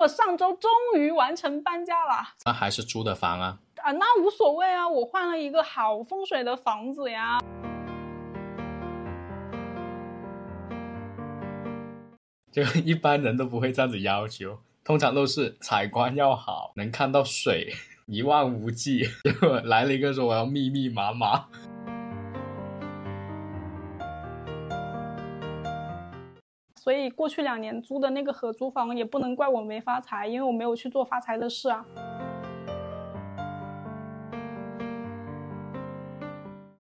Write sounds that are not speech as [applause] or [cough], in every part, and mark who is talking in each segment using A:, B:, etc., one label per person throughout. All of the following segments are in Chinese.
A: 我上周终于完成搬家了
B: 那还是租的房啊？
A: 啊，那无所谓啊，我换了一个好风水的房子呀。
B: 就一般人都不会这样子要求，通常都是采光要好，能看到水，一望无际。结果来了一个说我要密密麻麻。
A: 所以过去两年租的那个合租房也不能怪我没发财，因为我没有去做发财的事啊。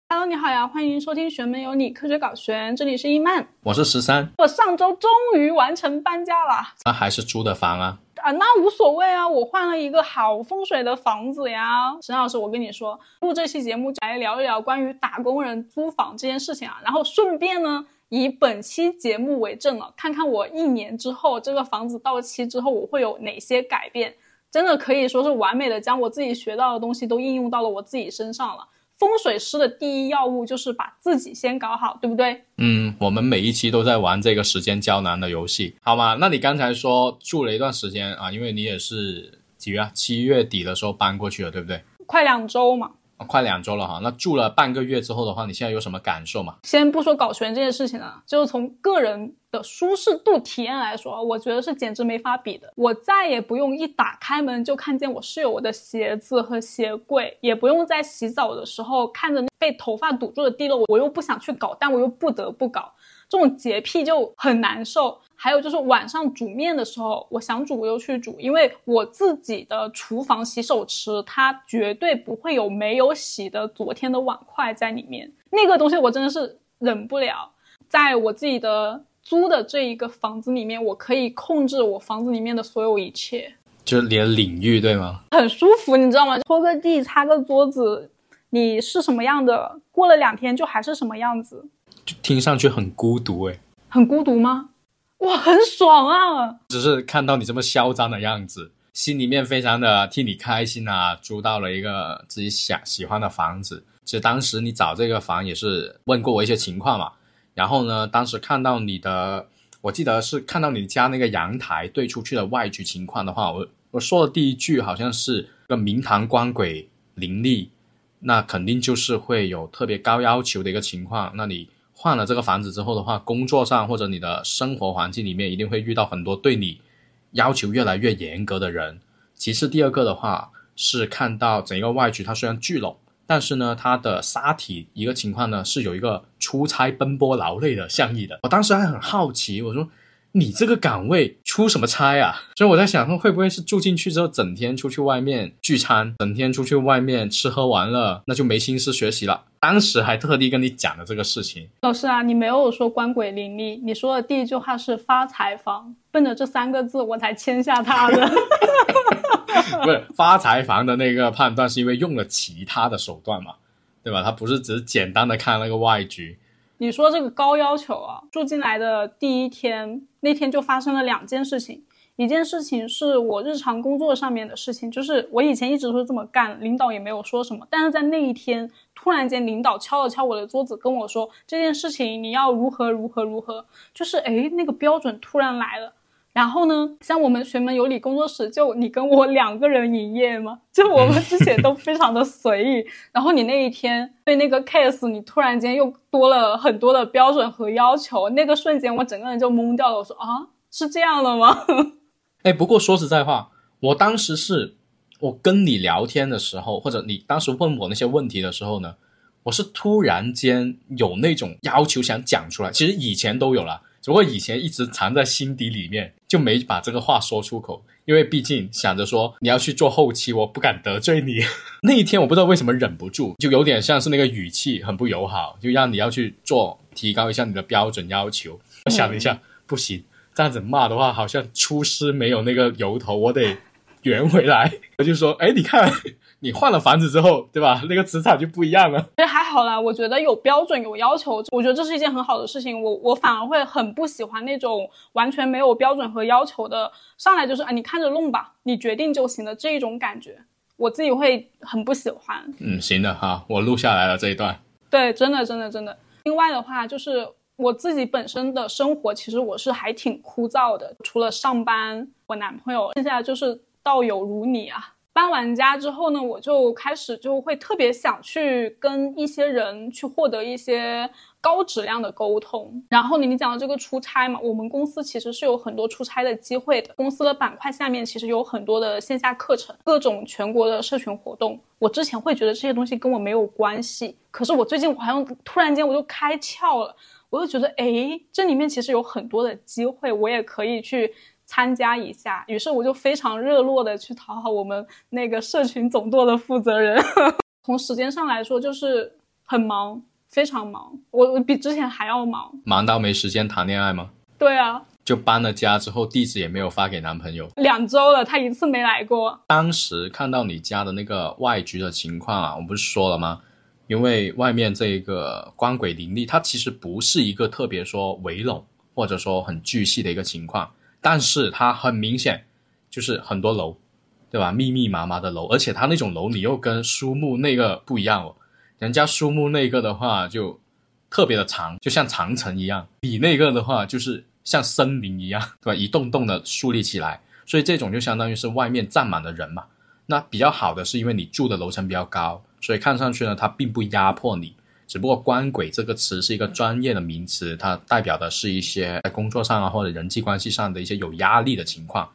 A: Hello，你好呀，欢迎收听《玄门有你科学搞玄》，这里是伊曼。
B: 我是十三，
A: 我上周终于完成搬家了
B: 那还是租的房啊？
A: 啊，那无所谓啊，我换了一个好风水的房子呀。沈老师，我跟你说，录这期节目来聊一聊关于打工人租房这件事情啊，然后顺便呢。以本期节目为证了，看看我一年之后这个房子到期之后我会有哪些改变，真的可以说是完美的将我自己学到的东西都应用到了我自己身上了。风水师的第一要务就是把自己先搞好，对不对？
B: 嗯，我们每一期都在玩这个时间胶囊的游戏，好吗？那你刚才说住了一段时间啊，因为你也是几月啊？七月底的时候搬过去了，对不对？
A: 快两周嘛。
B: 快两周了哈，那住了半个月之后的话，你现在有什么感受吗？
A: 先不说搞全这件事情了，就是从个人的舒适度体验来说，我觉得是简直没法比的。我再也不用一打开门就看见我室友的鞋子和鞋柜，也不用在洗澡的时候看着被头发堵住的地漏，我又不想去搞，但我又不得不搞，这种洁癖就很难受。还有就是晚上煮面的时候，我想煮我就去煮，因为我自己的厨房洗手池它绝对不会有没有洗的昨天的碗筷在里面，那个东西我真的是忍不了。在我自己的租的这一个房子里面，我可以控制我房子里面的所有一切，
B: 就是你的领域对吗？
A: 很舒服，你知道吗？拖个地、擦个桌子，你是什么样的，过了两天就还是什么样子，
B: 就听上去很孤独诶。
A: 很孤独吗？哇，很爽啊！
B: 只是看到你这么嚣张的样子，心里面非常的替你开心啊！租到了一个自己想喜欢的房子。其实当时你找这个房也是问过我一些情况嘛。然后呢，当时看到你的，我记得是看到你家那个阳台对出去的外局情况的话，我我说的第一句好像是个明堂光鬼林立，那肯定就是会有特别高要求的一个情况。那你。换了这个房子之后的话，工作上或者你的生活环境里面一定会遇到很多对你要求越来越严格的人。其次，第二个的话是看到整个外局它虽然聚拢，但是呢，它的沙体一个情况呢是有一个出差奔波劳累的象意的。我当时还很好奇，我说。你这个岗位出什么差啊？所以我在想，说会不会是住进去之后，整天出去外面聚餐，整天出去外面吃喝玩乐，那就没心思学习了。当时还特地跟你讲了这个事情。
A: 老师啊，你没有说官鬼林立，你说的第一句话是发财房，奔着这三个字我才签下他的。[laughs]
B: 不是发财房的那个判断，是因为用了其他的手段嘛，对吧？他不是只是简单的看那个外局。
A: 你说这个高要求啊，住进来的第一天，那天就发生了两件事情。一件事情是我日常工作上面的事情，就是我以前一直都是这么干，领导也没有说什么。但是在那一天，突然间领导敲了敲我的桌子，跟我说这件事情你要如何如何如何，就是诶，那个标准突然来了。然后呢，像我们学门有理工作室，就你跟我两个人营业嘛，就我们之前都非常的随意。然后你那一天对那个 case，你突然间又多了很多的标准和要求，那个瞬间我整个人就懵掉了。我说啊，是这样的吗？
B: 哎，不过说实在话，我当时是我跟你聊天的时候，或者你当时问我那些问题的时候呢，我是突然间有那种要求想讲出来，其实以前都有了。不过以前一直藏在心底里面，就没把这个话说出口，因为毕竟想着说你要去做后期，我不敢得罪你。[laughs] 那一天我不知道为什么忍不住，就有点像是那个语气很不友好，就让你要去做，提高一下你的标准要求。我想了一下，不行，这样子骂的话好像出师没有那个由头，我得圆回来。[laughs] 我就说，哎，你看。你换了房子之后，对吧？[laughs] 那个磁场就不一样了。
A: 其 [laughs] 实还好啦，我觉得有标准有要求，我觉得这是一件很好的事情。我我反而会很不喜欢那种完全没有标准和要求的，上来就是啊，你看着弄吧，你决定就行的这一种感觉，我自己会很不喜欢。
B: 嗯，行的哈，我录下来了这一段。
A: 对，真的真的真的。另外的话就是。我自己本身的生活，其实我是还挺枯燥的，除了上班，我男朋友，剩下就是道友如你啊。搬完家之后呢，我就开始就会特别想去跟一些人去获得一些高质量的沟通。然后你你讲的这个出差嘛，我们公司其实是有很多出差的机会的。公司的板块下面其实有很多的线下课程，各种全国的社群活动。我之前会觉得这些东西跟我没有关系，可是我最近好像突然间我就开窍了，我就觉得哎，这里面其实有很多的机会，我也可以去。参加一下，于是我就非常热络的去讨好我们那个社群总舵的负责人。[laughs] 从时间上来说，就是很忙，非常忙。我我比之前还要忙，
B: 忙到没时间谈恋爱吗？
A: 对啊，
B: 就搬了家之后，地址也没有发给男朋友。
A: 两周了，他一次没来过。
B: 当时看到你家的那个外局的情况啊，我不是说了吗？因为外面这个光轨林立，它其实不是一个特别说围拢或者说很巨细的一个情况。但是它很明显，就是很多楼，对吧？密密麻麻的楼，而且它那种楼你又跟苏木那个不一样哦。人家书木那个的话就特别的长，就像长城一样；你那个的话就是像森林一样，对吧？一栋栋的树立起来，所以这种就相当于是外面站满了人嘛。那比较好的是因为你住的楼层比较高，所以看上去呢它并不压迫你。只不过“官鬼”这个词是一个专业的名词，它代表的是一些在工作上啊或者人际关系上的一些有压力的情况。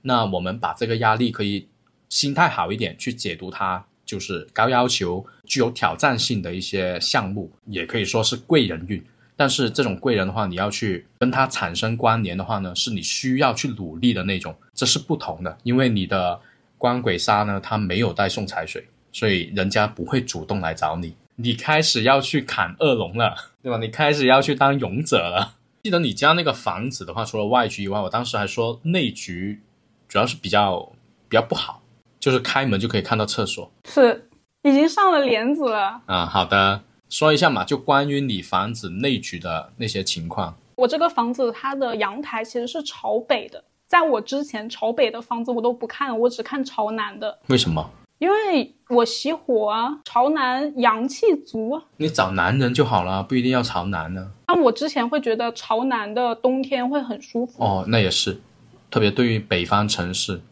B: 那我们把这个压力可以心态好一点去解读它，就是高要求、具有挑战性的一些项目，也可以说是贵人运。但是这种贵人的话，你要去跟他产生关联的话呢，是你需要去努力的那种，这是不同的。因为你的官鬼杀呢，它没有带送财水，所以人家不会主动来找你。你开始要去砍恶龙了，[laughs] 对吧？你开始要去当勇者了。记得你家那个房子的话，除了外局以外，我当时还说内局主要是比较比较不好，就是开门就可以看到厕所。
A: 是，已经上了帘子了。
B: 啊，好的，说一下嘛，就关于你房子内局的那些情况。
A: 我这个房子它的阳台其实是朝北的，在我之前朝北的房子我都不看，我只看朝南的。
B: 为什么？
A: 因为我喜火啊，朝南阳气足啊。
B: 你找男人就好了，不一定要朝南呢。
A: 那我之前会觉得朝南的冬天会很舒服
B: 哦，那也是，特别对于北方城市，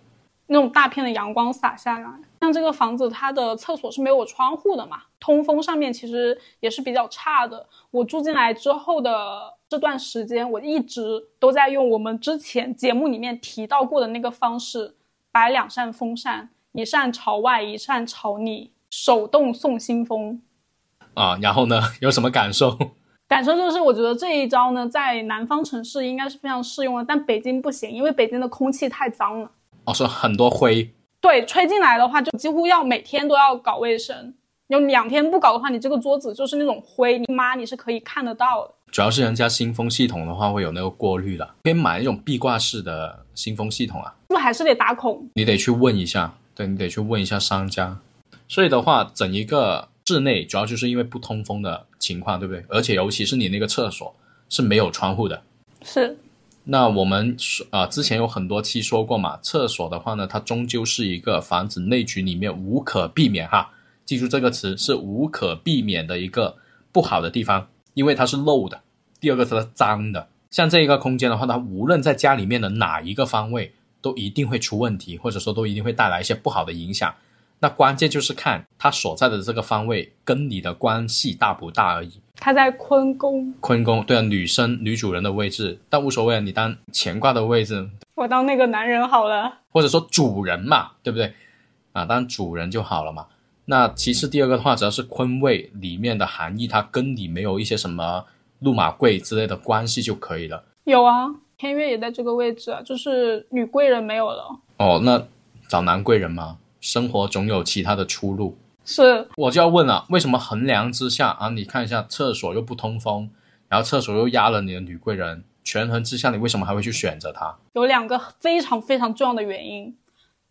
A: 那种大片的阳光洒下来。像这个房子，它的厕所是没有窗户的嘛，通风上面其实也是比较差的。我住进来之后的这段时间，我一直都在用我们之前节目里面提到过的那个方式，摆两扇风扇。一扇朝外，一扇朝里，手动送新风，
B: 啊，然后呢，有什么感受？[laughs]
A: 感受就是，我觉得这一招呢，在南方城市应该是非常适用的，但北京不行，因为北京的空气太脏了。
B: 哦，是很多灰。
A: 对，吹进来的话，就几乎要每天都要搞卫生。有两天不搞的话，你这个桌子就是那种灰，你妈你是可以看得到的。
B: 主要是人家新风系统的话会有那个过滤的，可以买那种壁挂式的新风系统啊。
A: 是不是还是得打孔？
B: 你得去问一下。对你得去问一下商家，所以的话，整一个室内主要就是因为不通风的情况，对不对？而且尤其是你那个厕所是没有窗户的。
A: 是。
B: 那我们啊之前有很多期说过嘛，厕所的话呢，它终究是一个房子内局里面无可避免哈，记住这个词是无可避免的一个不好的地方，因为它是漏的。第二个是脏的，像这一个空间的话，它无论在家里面的哪一个方位。都一定会出问题，或者说都一定会带来一些不好的影响。那关键就是看他所在的这个方位跟你的关系大不大而已。
A: 他在坤宫，
B: 坤宫对啊，女生女主人的位置，但无所谓啊，你当乾卦的位置，
A: 我当那个男人好了，
B: 或者说主人嘛，对不对？啊，当主人就好了嘛。那其次第二个的话，只要是坤位里面的含义，它跟你没有一些什么路马贵之类的关系就可以了。
A: 有啊。天月也在这个位置啊，就是女贵人没有了哦。
B: 那找男贵人吗？生活总有其他的出路。
A: 是，
B: 我就要问了，为什么衡量之下啊？你看一下厕所又不通风，然后厕所又压了你的女贵人，权衡之下，你为什么还会去选择它？
A: 有两个非常非常重要的原因，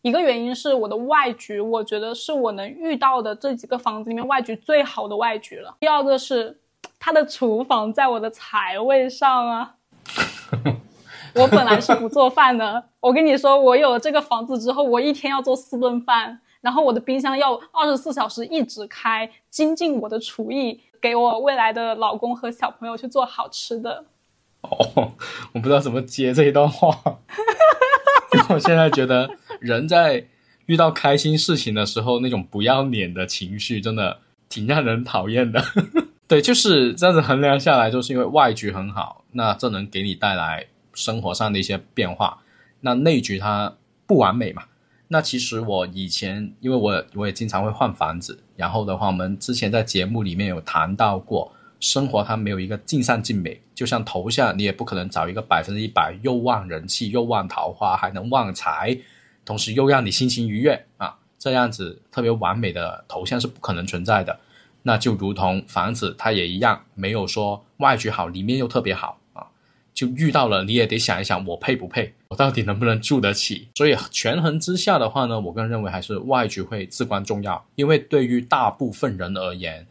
A: 一个原因是我的外局，我觉得是我能遇到的这几个房子里面外局最好的外局了。第二个是它的厨房在我的财位上啊。我本来是不做饭的，我跟你说，我有了这个房子之后，我一天要做四顿饭，然后我的冰箱要二十四小时一直开，精进我的厨艺，给我未来的老公和小朋友去做好吃的。
B: 哦，我不知道怎么接这一段话，因 [laughs] 为我现在觉得人在遇到开心事情的时候，那种不要脸的情绪真的挺让人讨厌的。[laughs] 对，就是这样子衡量下来，就是因为外局很好，那这能给你带来生活上的一些变化。那内局它不完美嘛？那其实我以前，因为我我也经常会换房子，然后的话，我们之前在节目里面有谈到过，生活它没有一个尽善尽美，就像头像，你也不可能找一个百分之一百又旺人气又旺桃花还能旺财，同时又让你心情愉悦啊，这样子特别完美的头像是不可能存在的。那就如同房子，它也一样，没有说外局好，里面又特别好。就遇到了，你也得想一想，我配不配，我到底能不能住得起。所以权衡之下的话呢，我个人认为还是外局会至关重要，因为对于大部分人而言，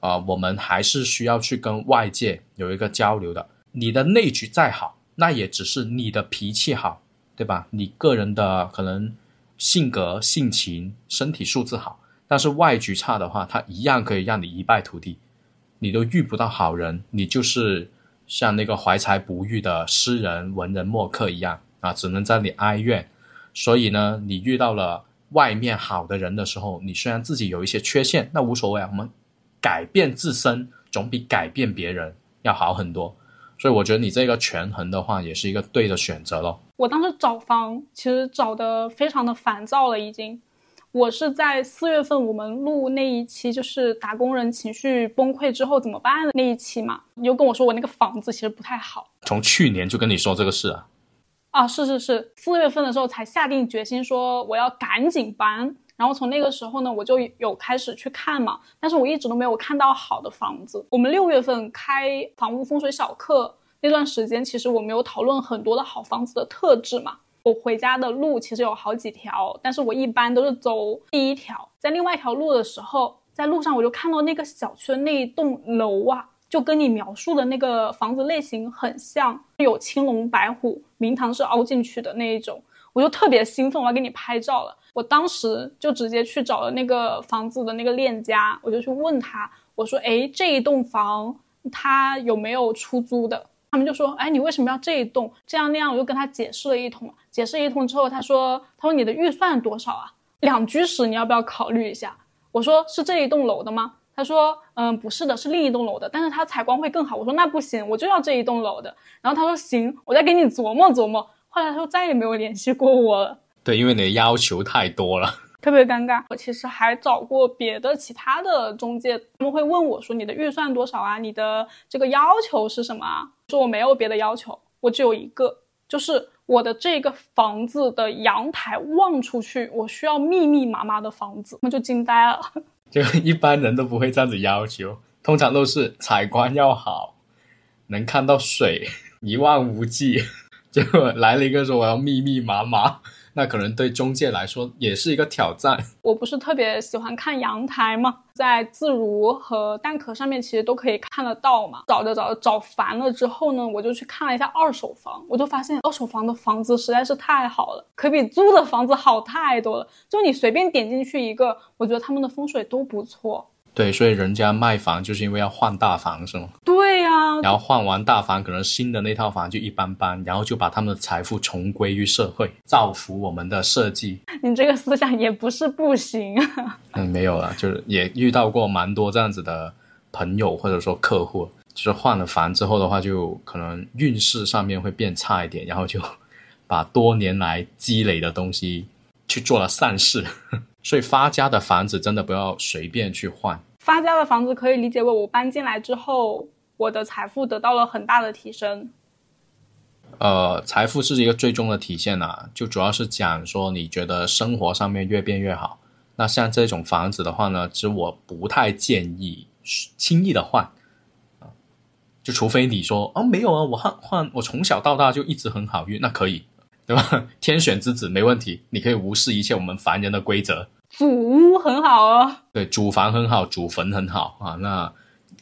B: 啊，我们还是需要去跟外界有一个交流的。你的内局再好，那也只是你的脾气好，对吧？你个人的可能性格、性情、身体素质好。但是外局差的话，它一样可以让你一败涂地，你都遇不到好人，你就是像那个怀才不遇的诗人、文人墨客一样啊，只能在你哀怨。所以呢，你遇到了外面好的人的时候，你虽然自己有一些缺陷，那无所谓啊，我们改变自身总比改变别人要好很多。所以我觉得你这个权衡的话，也是一个对的选择咯。
A: 我当时找房其实找的非常的烦躁了，已经。我是在四月份我们录那一期，就是打工人情绪崩溃之后怎么办的那一期嘛。你就跟我说我那个房子其实不太好，
B: 从去年就跟你说这个事啊。
A: 啊，是是是，四月份的时候才下定决心说我要赶紧搬。然后从那个时候呢，我就有开始去看嘛，但是我一直都没有看到好的房子。我们六月份开房屋风水小课那段时间，其实我们有讨论很多的好房子的特质嘛。我回家的路其实有好几条，但是我一般都是走第一条。在另外一条路的时候，在路上我就看到那个小区的那一栋楼啊，就跟你描述的那个房子类型很像，有青龙白虎，明堂是凹进去的那一种，我就特别兴奋，我要给你拍照了。我当时就直接去找了那个房子的那个链家，我就去问他，我说：“哎，这一栋房它有没有出租的？”他们就说：“哎，你为什么要这一栋？这样那样。”我就跟他解释了一通，解释一通之后，他说：“他说你的预算多少啊？两居室你要不要考虑一下？”我说：“是这一栋楼的吗？”他说：“嗯，不是的，是另一栋楼的，但是它采光会更好。”我说：“那不行，我就要这一栋楼的。”然后他说：“行，我再给你琢磨琢磨。”后来他就再也没有联系过我了。
B: 对，因为你的要求太多了。
A: 特别尴尬。我其实还找过别的其他的中介，他们会问我说：“你的预算多少啊？你的这个要求是什么啊？”说我没有别的要求，我只有一个，就是我的这个房子的阳台望出去，我需要密密麻麻的房子，我就惊呆了。[laughs]
B: 就一般人都不会这样子要求，通常都是采光要好，能看到水，一望无际。[laughs] 结果来了一个说我要密密麻麻。那可能对中介来说也是一个挑战。[laughs]
A: 我不是特别喜欢看阳台嘛，在自如和蛋壳上面其实都可以看得到嘛。找着找着找烦了之后呢，我就去看了一下二手房，我就发现二手房的房子实在是太好了，可比租的房子好太多了。就你随便点进去一个，我觉得他们的风水都不错。
B: 对，所以人家卖房就是因为要换大房，是吗？
A: 对呀。
B: 然后换完大房，可能新的那套房就一般般，然后就把他们的财富重归于社会，造福我们的设计。
A: 你这个思想也不是不行。
B: 嗯，没有了，就是也遇到过蛮多这样子的朋友或者说客户，就是换了房之后的话，就可能运势上面会变差一点，然后就把多年来积累的东西去做了善事。[laughs] 所以发家的房子真的不要随便去换。
A: 发家的房子可以理解为我搬进来之后，我的财富得到了很大的提升。
B: 呃，财富是一个最终的体现呐，就主要是讲说你觉得生活上面越变越好。那像这种房子的话呢，其实我不太建议轻易的换啊，就除非你说哦没有啊，我换换我从小到大就一直很好运，那可以，对吧？天选之子没问题，你可以无视一切我们凡人的规则。
A: 祖屋很好哦，
B: 对，祖房很好，祖坟很好啊，那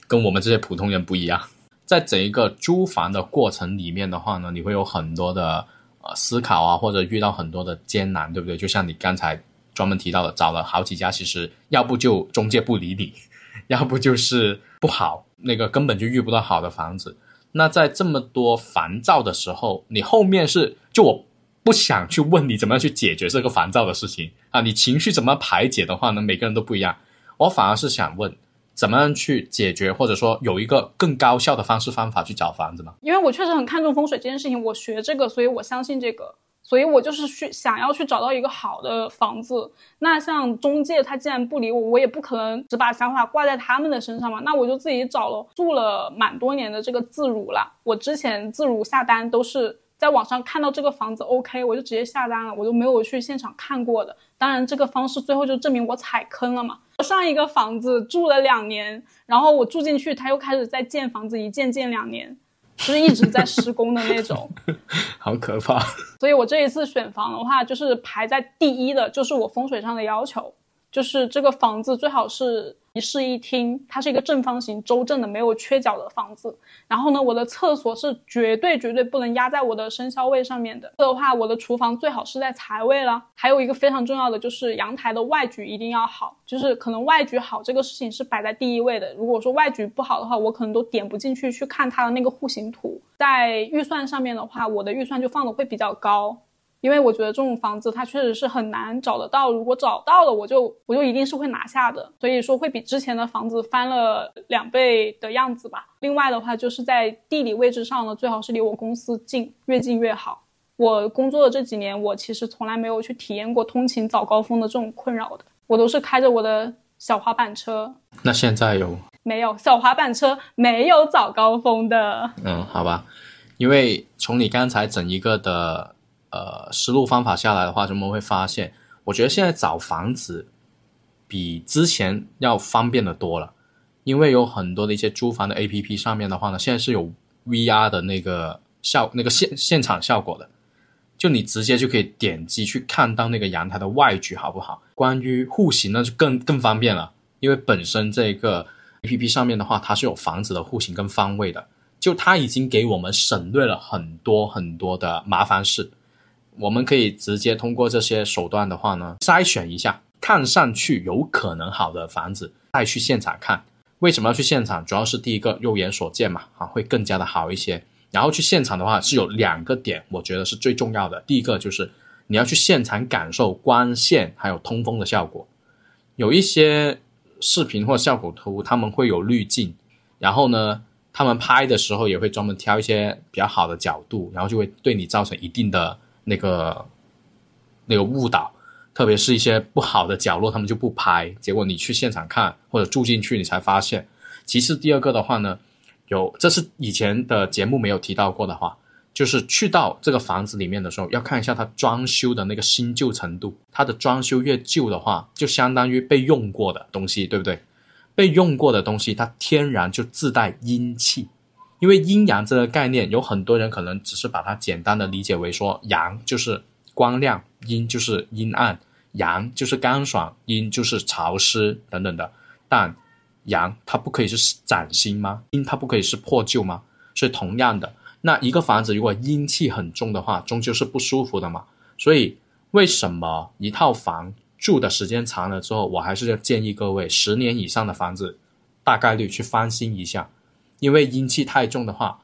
B: 跟我们这些普通人不一样。在整一个租房的过程里面的话呢，你会有很多的呃思考啊，或者遇到很多的艰难，对不对？就像你刚才专门提到的，找了好几家，其实要不就中介不理你，[laughs] 要不就是不好，那个根本就遇不到好的房子。那在这么多烦躁的时候，你后面是就我不想去问你怎么样去解决这个烦躁的事情啊，你情绪怎么排解的话呢？每个人都不一样，我反而是想问。怎么样去解决，或者说有一个更高效的方式方法去找房子吗？
A: 因为我确实很看重风水这件事情，我学这个，所以我相信这个，所以我就是去想要去找到一个好的房子。那像中介，他既然不理我，我也不可能只把想法挂在他们的身上嘛。那我就自己找了，住了蛮多年的这个自如了。我之前自如下单都是。在网上看到这个房子 OK，我就直接下单了，我都没有去现场看过的。当然，这个方式最后就证明我踩坑了嘛。我上一个房子住了两年，然后我住进去，他又开始在建房子，一建建两年，就是一直在施工的那种，[laughs]
B: 好可怕。
A: 所以我这一次选房的话，就是排在第一的，就是我风水上的要求，就是这个房子最好是。一室一厅，它是一个正方形、周正的、没有缺角的房子。然后呢，我的厕所是绝对绝对不能压在我的生肖位上面的。的话，我的厨房最好是在财位了。还有一个非常重要的就是阳台的外局一定要好，就是可能外局好这个事情是摆在第一位的。如果说外局不好的话，我可能都点不进去去看它的那个户型图。在预算上面的话，我的预算就放的会比较高。因为我觉得这种房子它确实是很难找得到，如果找到了，我就我就一定是会拿下的，所以说会比之前的房子翻了两倍的样子吧。另外的话，就是在地理位置上呢，最好是离我公司近，越近越好。我工作的这几年，我其实从来没有去体验过通勤早高峰的这种困扰的，我都是开着我的小滑板车。
B: 那现在有
A: 没有小滑板车？没有早高峰的。
B: 嗯，好吧，因为从你刚才整一个的。呃，思路方法下来的话，我们会发现，我觉得现在找房子比之前要方便的多了，因为有很多的一些租房的 A P P 上面的话呢，现在是有 V R 的那个效那个现现场效果的，就你直接就可以点击去看到那个阳台的外局好不好？关于户型呢，就更更方便了，因为本身这个 A P P 上面的话，它是有房子的户型跟方位的，就它已经给我们省略了很多很多的麻烦事。我们可以直接通过这些手段的话呢，筛选一下看上去有可能好的房子，再去现场看。为什么要去现场？主要是第一个肉眼所见嘛，啊，会更加的好一些。然后去现场的话是有两个点，我觉得是最重要的。第一个就是你要去现场感受光线还有通风的效果。有一些视频或效果图，他们会有滤镜，然后呢，他们拍的时候也会专门挑一些比较好的角度，然后就会对你造成一定的。那个那个误导，特别是一些不好的角落，他们就不拍。结果你去现场看或者住进去，你才发现。其次，第二个的话呢，有这是以前的节目没有提到过的话，就是去到这个房子里面的时候，要看一下它装修的那个新旧程度。它的装修越旧的话，就相当于被用过的东西，对不对？被用过的东西，它天然就自带阴气。因为阴阳这个概念，有很多人可能只是把它简单的理解为说，阳就是光亮，阴就是阴暗，阳就是干爽，阴就是潮湿等等的。但阳它不可以是崭新吗？阴它不可以是破旧吗？所以同样的，那一个房子如果阴气很重的话，终究是不舒服的嘛。所以为什么一套房住的时间长了之后，我还是要建议各位，十年以上的房子，大概率去翻新一下。因为阴气太重的话，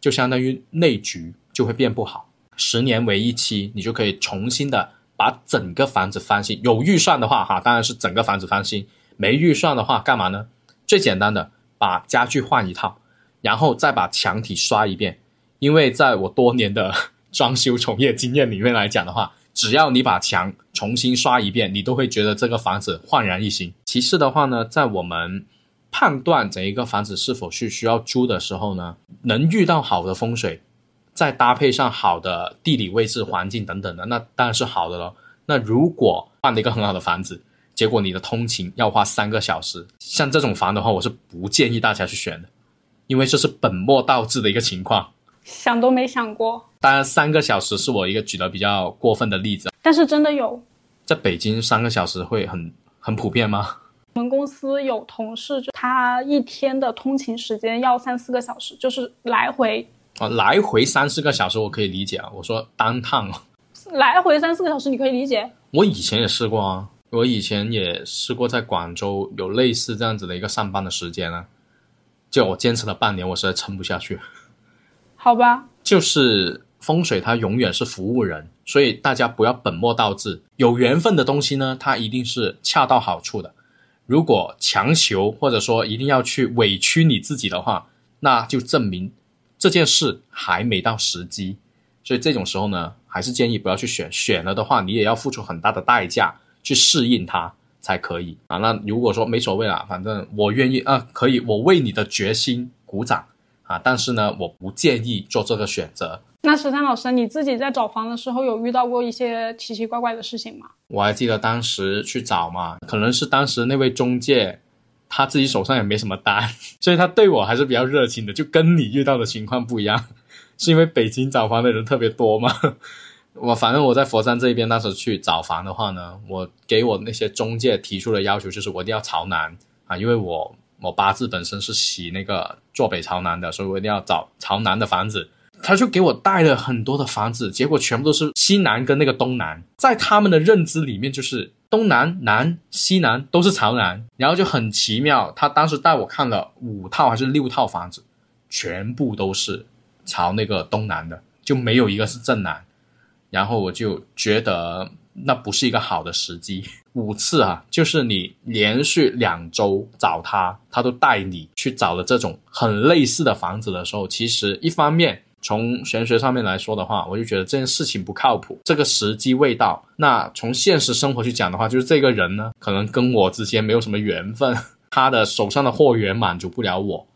B: 就相当于内局就会变不好。十年为一期，你就可以重新的把整个房子翻新。有预算的话，哈，当然是整个房子翻新；没预算的话，干嘛呢？最简单的，把家具换一套，然后再把墙体刷一遍。因为在我多年的装修从业经验里面来讲的话，只要你把墙重新刷一遍，你都会觉得这个房子焕然一新。其次的话呢，在我们。判断整一个房子是否是需要租的时候呢，能遇到好的风水，再搭配上好的地理位置、环境等等的，那当然是好的了。那如果换了一个很好的房子，结果你的通勤要花三个小时，像这种房的话，我是不建议大家去选的，因为这是本末倒置的一个情况。
A: 想都没想过。
B: 当然，三个小时是我一个举的比较过分的例子，
A: 但是真的有。
B: 在北京，三个小时会很很普遍吗？
A: 我们公司有同事，就他一天的通勤时间要三四个小时，就是来回
B: 啊，来回三四个小时我可以理解啊。我说单趟，
A: 来回三四个小时你可以理解。
B: 我以前也试过啊，我以前也试过在广州有类似这样子的一个上班的时间啊，就我坚持了半年，我实在撑不下去。
A: 好吧，
B: 就是风水它永远是服务人，所以大家不要本末倒置。有缘分的东西呢，它一定是恰到好处的。如果强求或者说一定要去委屈你自己的话，那就证明这件事还没到时机。所以这种时候呢，还是建议不要去选。选了的话，你也要付出很大的代价去适应它才可以啊。那如果说没所谓了，反正我愿意啊，可以，我为你的决心鼓掌啊。但是呢，我不建议做这个选择。
A: 那十三老师，你自己在找房的时候有遇到过一些奇奇怪怪的事情吗？
B: 我还记得当时去找嘛，可能是当时那位中介他自己手上也没什么单，[laughs] 所以他对我还是比较热情的，就跟你遇到的情况不一样，[laughs] 是因为北京找房的人特别多嘛。[laughs] 我反正我在佛山这边当时去找房的话呢，我给我那些中介提出的要求就是我一定要朝南啊，因为我我八字本身是喜那个坐北朝南的，所以我一定要找朝南的房子。他就给我带了很多的房子，结果全部都是西南跟那个东南，在他们的认知里面就是东南、南、西南都是朝南，然后就很奇妙。他当时带我看了五套还是六套房子，全部都是朝那个东南的，就没有一个是正南。然后我就觉得那不是一个好的时机。五次啊，就是你连续两周找他，他都带你去找了这种很类似的房子的时候，其实一方面。从玄学上面来说的话，我就觉得这件事情不靠谱，这个时机未到。那从现实生活去讲的话，就是这个人呢，可能跟我之间没有什么缘分，他的手上的货源满足不了我，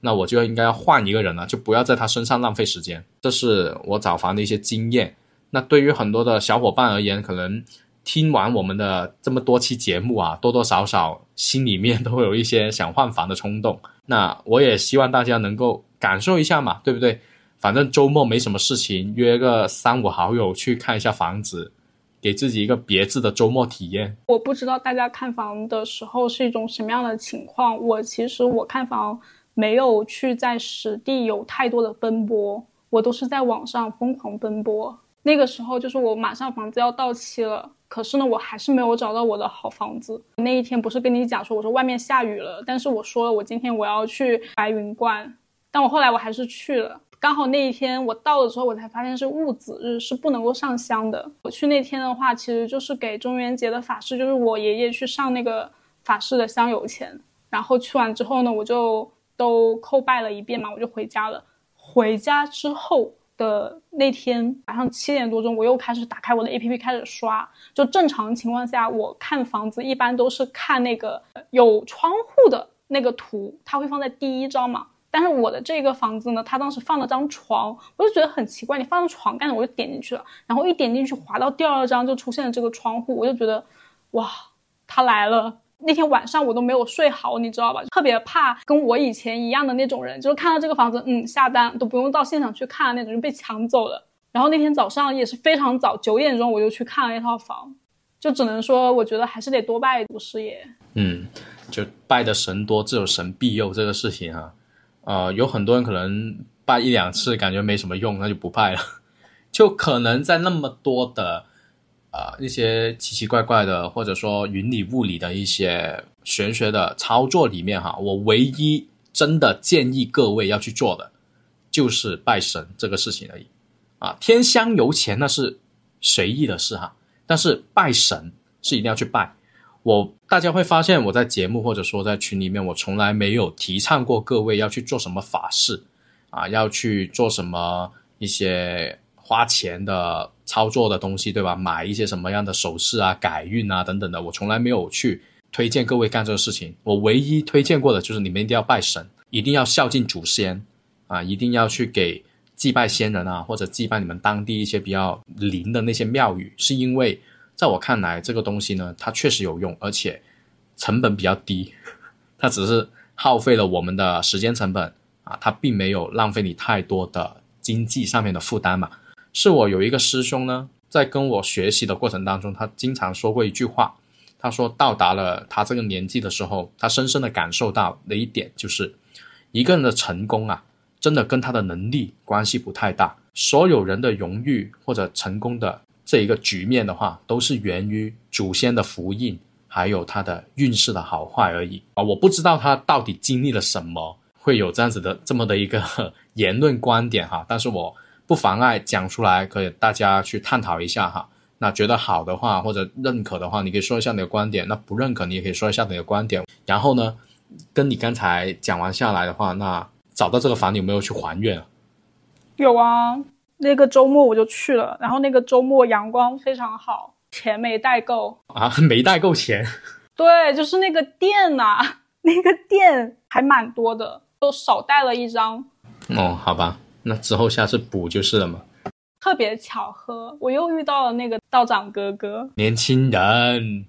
B: 那我就应该要换一个人了，就不要在他身上浪费时间。这是我找房的一些经验。那对于很多的小伙伴而言，可能听完我们的这么多期节目啊，多多少少心里面都会有一些想换房的冲动。那我也希望大家能够感受一下嘛，对不对？反正周末没什么事情，约个三五好友去看一下房子，给自己一个别致的周末体验。
A: 我不知道大家看房的时候是一种什么样的情况。我其实我看房没有去在实地有太多的奔波，我都是在网上疯狂奔波。那个时候就是我马上房子要到期了，可是呢我还是没有找到我的好房子。那一天不是跟你讲说我说外面下雨了，但是我说了我今天我要去白云观，但我后来我还是去了。刚好那一天我到了之后，我才发现是戊子日，是不能够上香的。我去那天的话，其实就是给中元节的法事，就是我爷爷去上那个法事的香油钱。然后去完之后呢，我就都叩拜了一遍嘛，我就回家了。回家之后的那天晚上七点多钟，我又开始打开我的 APP 开始刷。就正常情况下，我看房子一般都是看那个有窗户的那个图，它会放在第一张嘛。但是我的这个房子呢，他当时放了张床，我就觉得很奇怪，你放了床干什么？我就点进去了，然后一点进去，滑到第二张就出现了这个窗户，我就觉得，哇，他来了。那天晚上我都没有睡好，你知道吧？特别怕跟我以前一样的那种人，就是看到这个房子，嗯，下单都不用到现场去看那种，就被抢走了。然后那天早上也是非常早，九点钟我就去看了那套房，就只能说，我觉得还是得多拜祖师爷。
B: 嗯，就拜的神多，自有神庇佑这个事情哈。呃，有很多人可能拜一两次感觉没什么用，那就不拜了。[laughs] 就可能在那么多的呃一些奇奇怪怪的，或者说云里雾里的一些玄学的操作里面哈，我唯一真的建议各位要去做的，就是拜神这个事情而已。啊，天香油钱那是随意的事哈，但是拜神是一定要去拜。我大家会发现，我在节目或者说在群里面，我从来没有提倡过各位要去做什么法事，啊，要去做什么一些花钱的操作的东西，对吧？买一些什么样的首饰啊、改运啊等等的，我从来没有去推荐各位干这个事情。我唯一推荐过的就是你们一定要拜神，一定要孝敬祖先，啊，一定要去给祭拜先人啊，或者祭拜你们当地一些比较灵的那些庙宇，是因为。在我看来，这个东西呢，它确实有用，而且成本比较低，它只是耗费了我们的时间成本啊，它并没有浪费你太多的经济上面的负担嘛。是我有一个师兄呢，在跟我学习的过程当中，他经常说过一句话，他说到达了他这个年纪的时候，他深深的感受到的一点就是，一个人的成功啊，真的跟他的能力关系不太大。所有人的荣誉或者成功的这一个局面的话，都是源于祖先的福印，还有他的运势的好坏而已啊！我不知道他到底经历了什么，会有这样子的这么的一个言论观点哈。但是我不妨碍讲出来，可以大家去探讨一下哈。那觉得好的话或者认可的话，你可以说一下你的观点；那不认可，你也可以说一下你的观点。然后呢，跟你刚才讲完下来的话，那找到这个房你有没有去还愿？
A: 有啊，那个周末我就去了，然后那个周末阳光非常好，钱没带够
B: 啊，没带够钱。[laughs]
A: 对，就是那个店呐，那个店还蛮多的，都少带了一张。
B: 哦，好吧，那之后下次补就是了嘛。
A: 特别巧合，我又遇到了那个道长哥哥。
B: 年轻人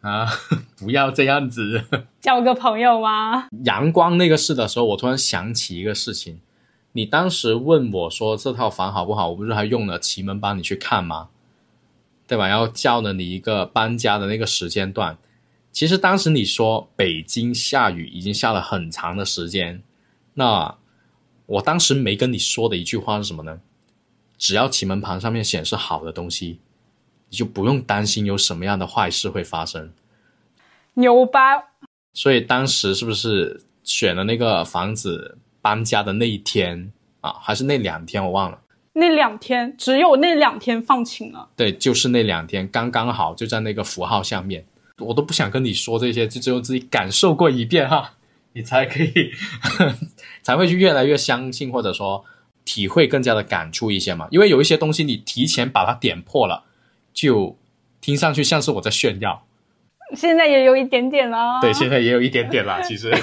B: 啊，[laughs] 不要这样子，[laughs]
A: 交个朋友吗？
B: 阳光那个事的时候，我突然想起一个事情。你当时问我说这套房好不好？我不是还用了奇门帮你去看吗？对吧？然后叫了你一个搬家的那个时间段。其实当时你说北京下雨已经下了很长的时间，那我当时没跟你说的一句话是什么呢？只要奇门盘上面显示好的东西，你就不用担心有什么样的坏事会发生。
A: 牛掰！
B: 所以当时是不是选了那个房子？搬家的那一天啊，还是那两天，我忘了。
A: 那两天只有那两天放晴了。
B: 对，就是那两天，刚刚好就在那个符号下面。我都不想跟你说这些，就只有自己感受过一遍哈，你才可以 [laughs] 才会去越来越相信，或者说体会更加的感触一些嘛。因为有一些东西你提前把它点破了，就听上去像是我在炫耀。
A: 现在也有一点点啦。
B: 对，现在也有一点点啦，其实。[laughs]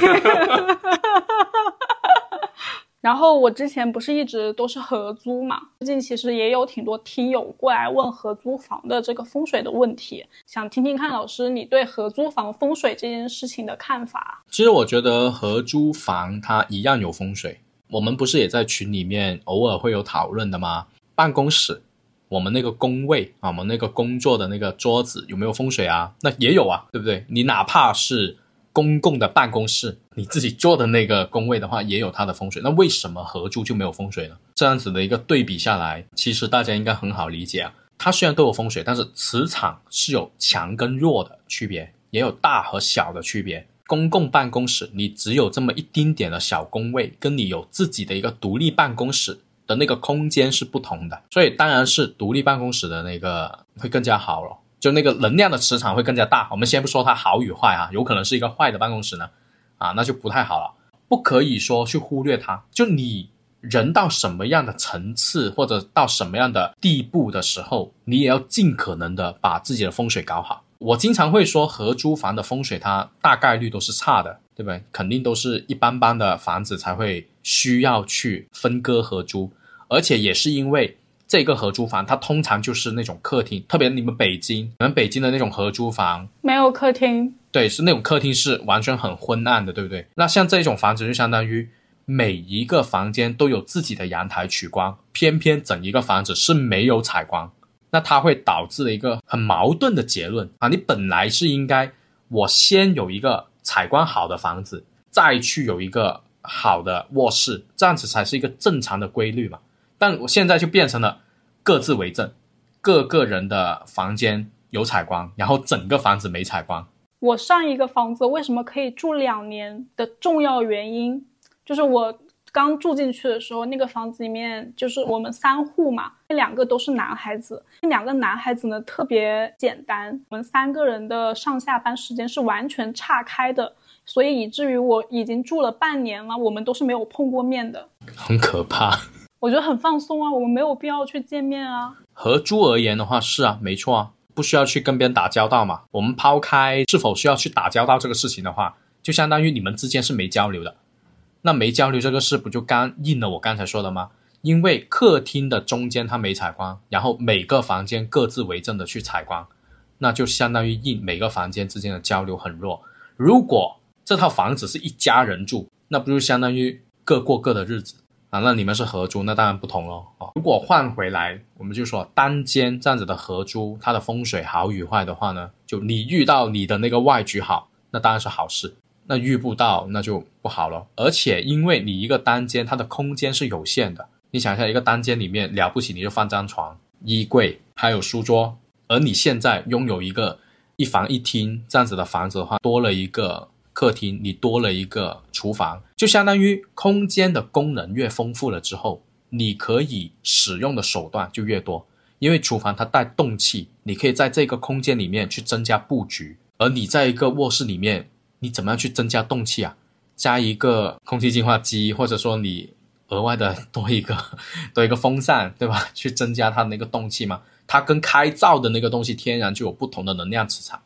A: 然后我之前不是一直都是合租嘛，最近其实也有挺多听友过来问合租房的这个风水的问题，想听听看老师你对合租房风水这件事情的看法。
B: 其实我觉得合租房它一样有风水，我们不是也在群里面偶尔会有讨论的吗？办公室，我们那个工位啊，我们那个工作的那个桌子有没有风水啊？那也有啊，对不对？你哪怕是。公共的办公室，你自己坐的那个工位的话，也有它的风水。那为什么合租就没有风水呢？这样子的一个对比下来，其实大家应该很好理解啊。它虽然都有风水，但是磁场是有强跟弱的区别，也有大和小的区别。公共办公室，你只有这么一丁点的小工位，跟你有自己的一个独立办公室的那个空间是不同的。所以当然是独立办公室的那个会更加好了。就那个能量的磁场会更加大。我们先不说它好与坏啊，有可能是一个坏的办公室呢，啊，那就不太好了。不可以说去忽略它。就你人到什么样的层次或者到什么样的地步的时候，你也要尽可能的把自己的风水搞好。我经常会说，合租房的风水它大概率都是差的，对不对？肯定都是一般般的房子才会需要去分割合租，而且也是因为。这个合租房，它通常就是那种客厅，特别你们北京，你们北京的那种合租房
A: 没有客厅，
B: 对，是那种客厅是完全很昏暗的，对不对？那像这种房子就相当于每一个房间都有自己的阳台取光，偏偏整一个房子是没有采光，那它会导致了一个很矛盾的结论啊！你本来是应该我先有一个采光好的房子，再去有一个好的卧室，这样子才是一个正常的规律嘛。但我现在就变成了各自为政，各个人的房间有采光，然后整个房子没采光。
A: 我上一个房子为什么可以住两年的重要原因，就是我刚住进去的时候，那个房子里面就是我们三户嘛，那两个都是男孩子，那两个男孩子呢特别简单，我们三个人的上下班时间是完全岔开的，所以以至于我已经住了半年了，我们都是没有碰过面的，
B: 很可怕。
A: 我觉得很放松啊，我们没有必要去见面啊。
B: 合租而言的话，是啊，没错啊，不需要去跟别人打交道嘛。我们抛开是否需要去打交道这个事情的话，就相当于你们之间是没交流的。那没交流这个事，不就刚应了我刚才说的吗？因为客厅的中间它没采光，然后每个房间各自为政的去采光，那就相当于应每个房间之间的交流很弱。如果这套房子是一家人住，那不就相当于各过各的日子？啊，那你们是合租，那当然不同喽。哦，如果换回来，我们就说单间这样子的合租，它的风水好与坏的话呢，就你遇到你的那个外局好，那当然是好事；那遇不到，那就不好了。而且因为你一个单间，它的空间是有限的，你想一下，一个单间里面了不起你就放张床、衣柜还有书桌，而你现在拥有一个一房一厅这样子的房子的话，多了一个。客厅你多了一个厨房，就相当于空间的功能越丰富了之后，你可以使用的手段就越多。因为厨房它带动气，你可以在这个空间里面去增加布局。而你在一个卧室里面，你怎么样去增加动气啊？加一个空气净化机，或者说你额外的多一个 [laughs] 多一个风扇，对吧？去增加它那个动气嘛。它跟开灶的那个东西天然就有不同的能量磁场，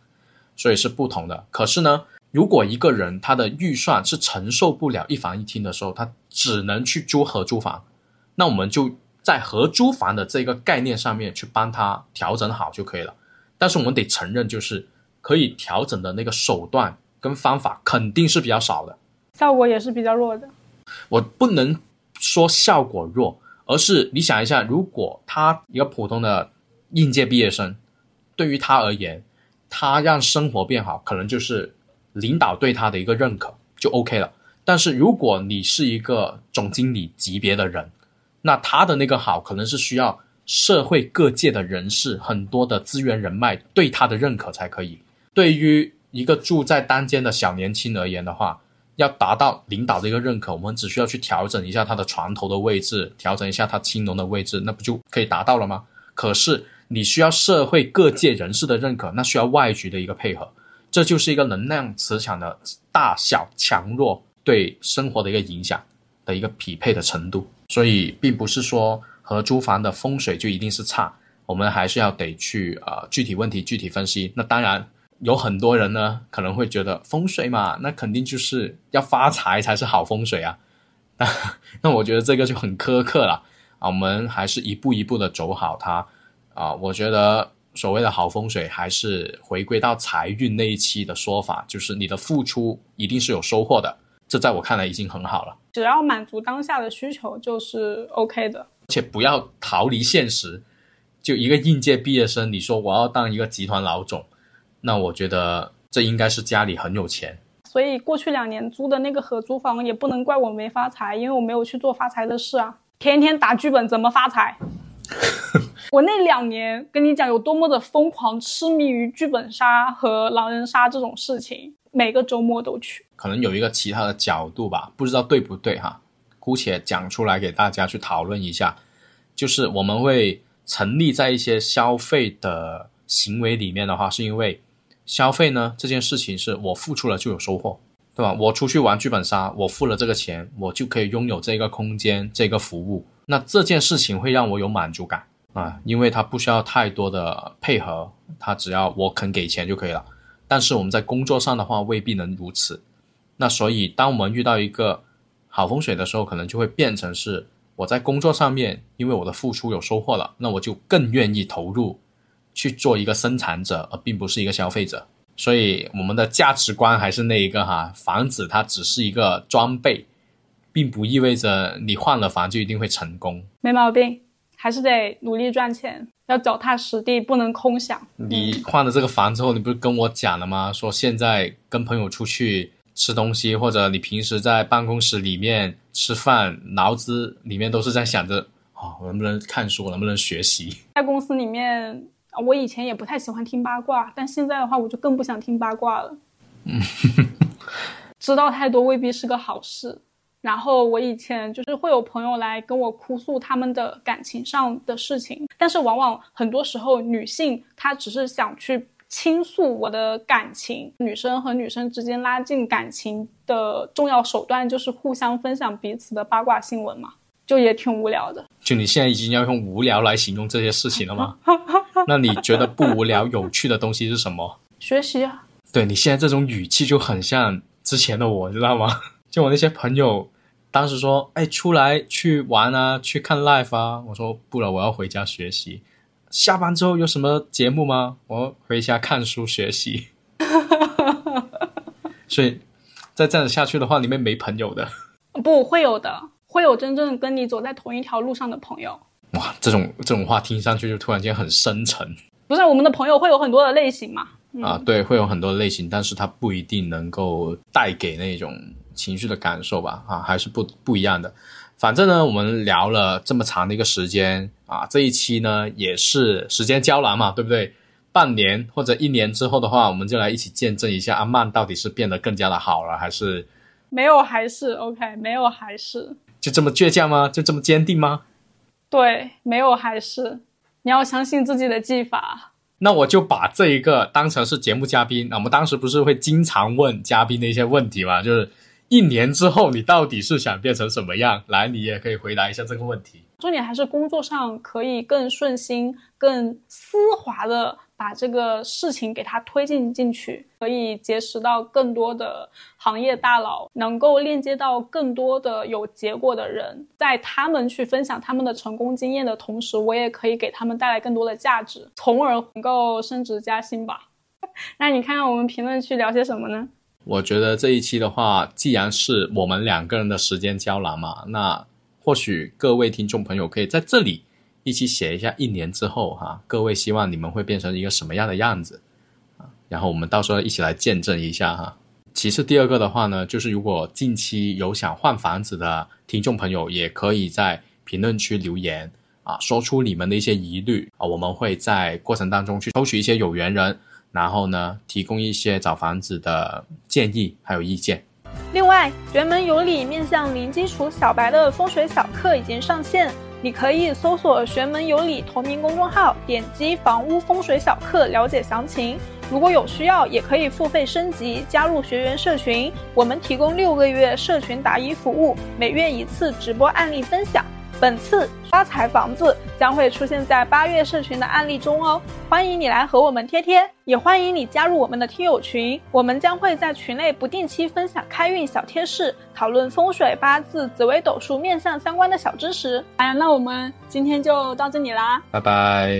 B: 所以是不同的。可是呢？如果一个人他的预算是承受不了一房一厅的时候，他只能去租合租房，那我们就在合租房的这个概念上面去帮他调整好就可以了。但是我们得承认，就是可以调整的那个手段跟方法肯定是比较少的，
A: 效果也是比较弱的。
B: 我不能说效果弱，而是你想一下，如果他一个普通的应届毕业生，对于他而言，他让生活变好，可能就是。领导对他的一个认可就 OK 了，但是如果你是一个总经理级别的人，那他的那个好可能是需要社会各界的人士很多的资源人脉对他的认可才可以。对于一个住在单间的小年轻而言的话，要达到领导的一个认可，我们只需要去调整一下他的床头的位置，调整一下他青龙的位置，那不就可以达到了吗？可是你需要社会各界人士的认可，那需要外局的一个配合。这就是一个能量磁场的大小强弱对生活的一个影响的一个匹配的程度，所以并不是说合租房的风水就一定是差，我们还是要得去呃具体问题具体分析。那当然有很多人呢可能会觉得风水嘛，那肯定就是要发财才是好风水啊，那 [laughs] 那我觉得这个就很苛刻了啊，我们还是一步一步的走好它啊，我觉得。所谓的好风水，还是回归到财运那一期的说法，就是你的付出一定是有收获的。这在我看来已经很好了。
A: 只要满足当下的需求，就是 OK 的。
B: 且不要逃离现实。就一个应届毕业生，你说我要当一个集团老总，那我觉得这应该是家里很有钱。
A: 所以过去两年租的那个合租房，也不能怪我没发财，因为我没有去做发财的事啊。天天打剧本，怎么发财？我那两年跟你讲有多么的疯狂，痴迷于剧本杀和狼人杀这种事情，每个周末都去。
B: 可能有一个其他的角度吧，不知道对不对哈，姑且讲出来给大家去讨论一下。就是我们会成立在一些消费的行为里面的话，是因为消费呢这件事情是我付出了就有收获，对吧？我出去玩剧本杀，我付了这个钱，我就可以拥有这个空间、这个服务。那这件事情会让我有满足感啊，因为它不需要太多的配合，它只要我肯给钱就可以了。但是我们在工作上的话未必能如此。那所以当我们遇到一个好风水的时候，可能就会变成是我在工作上面，因为我的付出有收获了，那我就更愿意投入去做一个生产者，而并不是一个消费者。所以我们的价值观还是那一个哈，房子它只是一个装备。并不意味着你换了房就一定会成功，
A: 没毛病，还是得努力赚钱，要脚踏实地，不能空想。
B: 你换了这个房之后，你不是跟我讲了吗？说现在跟朋友出去吃东西，或者你平时在办公室里面吃饭，脑子里面都是在想着，哦，我能不能看书，能不能学习？
A: 在公司里面，我以前也不太喜欢听八卦，但现在的话，我就更不想听八卦了。嗯，[laughs] 知道太多未必是个好事。然后我以前就是会有朋友来跟我哭诉他们的感情上的事情，但是往往很多时候女性她只是想去倾诉我的感情，女生和女生之间拉近感情的重要手段就是互相分享彼此的八卦新闻嘛，就也挺无聊的。
B: 就你现在已经要用无聊来形容这些事情了吗？[laughs] 那你觉得不无聊、有趣的东西是什么？[laughs]
A: 学习啊。
B: 对你现在这种语气就很像之前的我，知道吗？[laughs] 就我那些朋友。当时说，哎，出来去玩啊，去看 live 啊。我说不了，我要回家学习。下班之后有什么节目吗？我回家看书学习。[laughs] 所以，再这样子下去的话，里面没朋友的。
A: 不会有的，会有真正跟你走在同一条路上的朋友。
B: 哇，这种这种话听上去就突然间很深沉。
A: 不是我们的朋友会有很多的类型嘛？
B: 啊，对，会有很多类型，但是它不一定能够带给那种情绪的感受吧？啊，还是不不一样的。反正呢，我们聊了这么长的一个时间啊，这一期呢也是时间胶囊嘛，对不对？半年或者一年之后的话，我们就来一起见证一下阿曼到底是变得更加的好了，还是
A: 没有？还是 OK？没有？还是
B: 就这么倔强吗？就这么坚定吗？
A: 对，没有？还是你要相信自己的技法。
B: 那我就把这一个当成是节目嘉宾。那我们当时不是会经常问嘉宾的一些问题嘛？就是一年之后你到底是想变成什么样？来，你也可以回答一下这个问题。
A: 重点还是工作上可以更顺心、更丝滑的。把这个事情给它推进进去，可以结识到更多的行业大佬，能够链接到更多的有结果的人，在他们去分享他们的成功经验的同时，我也可以给他们带来更多的价值，从而能够升职加薪吧。[laughs] 那你看看我们评论区聊些什么呢？
B: 我觉得这一期的话，既然是我们两个人的时间胶囊嘛，那或许各位听众朋友可以在这里。一起写一下一年之后哈，各位希望你们会变成一个什么样的样子啊？然后我们到时候一起来见证一下哈。其次第二个的话呢，就是如果近期有想换房子的听众朋友，也可以在评论区留言啊，说出你们的一些疑虑啊，我们会在过程当中去抽取一些有缘人，然后呢提供一些找房子的建议还有意见。
A: 另外，玄门有礼面向零基础小白的风水小课已经上线。你可以搜索“玄门有礼”同名公众号，点击“房屋风水小课”了解详情。如果有需要，也可以付费升级，加入学员社群。我们提供六个月社群答疑服务，每月一次直播案例分享。本次发财房子将会出现在八月社群的案例中哦，欢迎你来和我们贴贴，也欢迎你加入我们的听友群，我们将会在群内不定期分享开运小贴士，讨论风水、八字、紫微斗数、面相相关的小知识。哎呀，那我们今天就到这里啦，
B: 拜拜。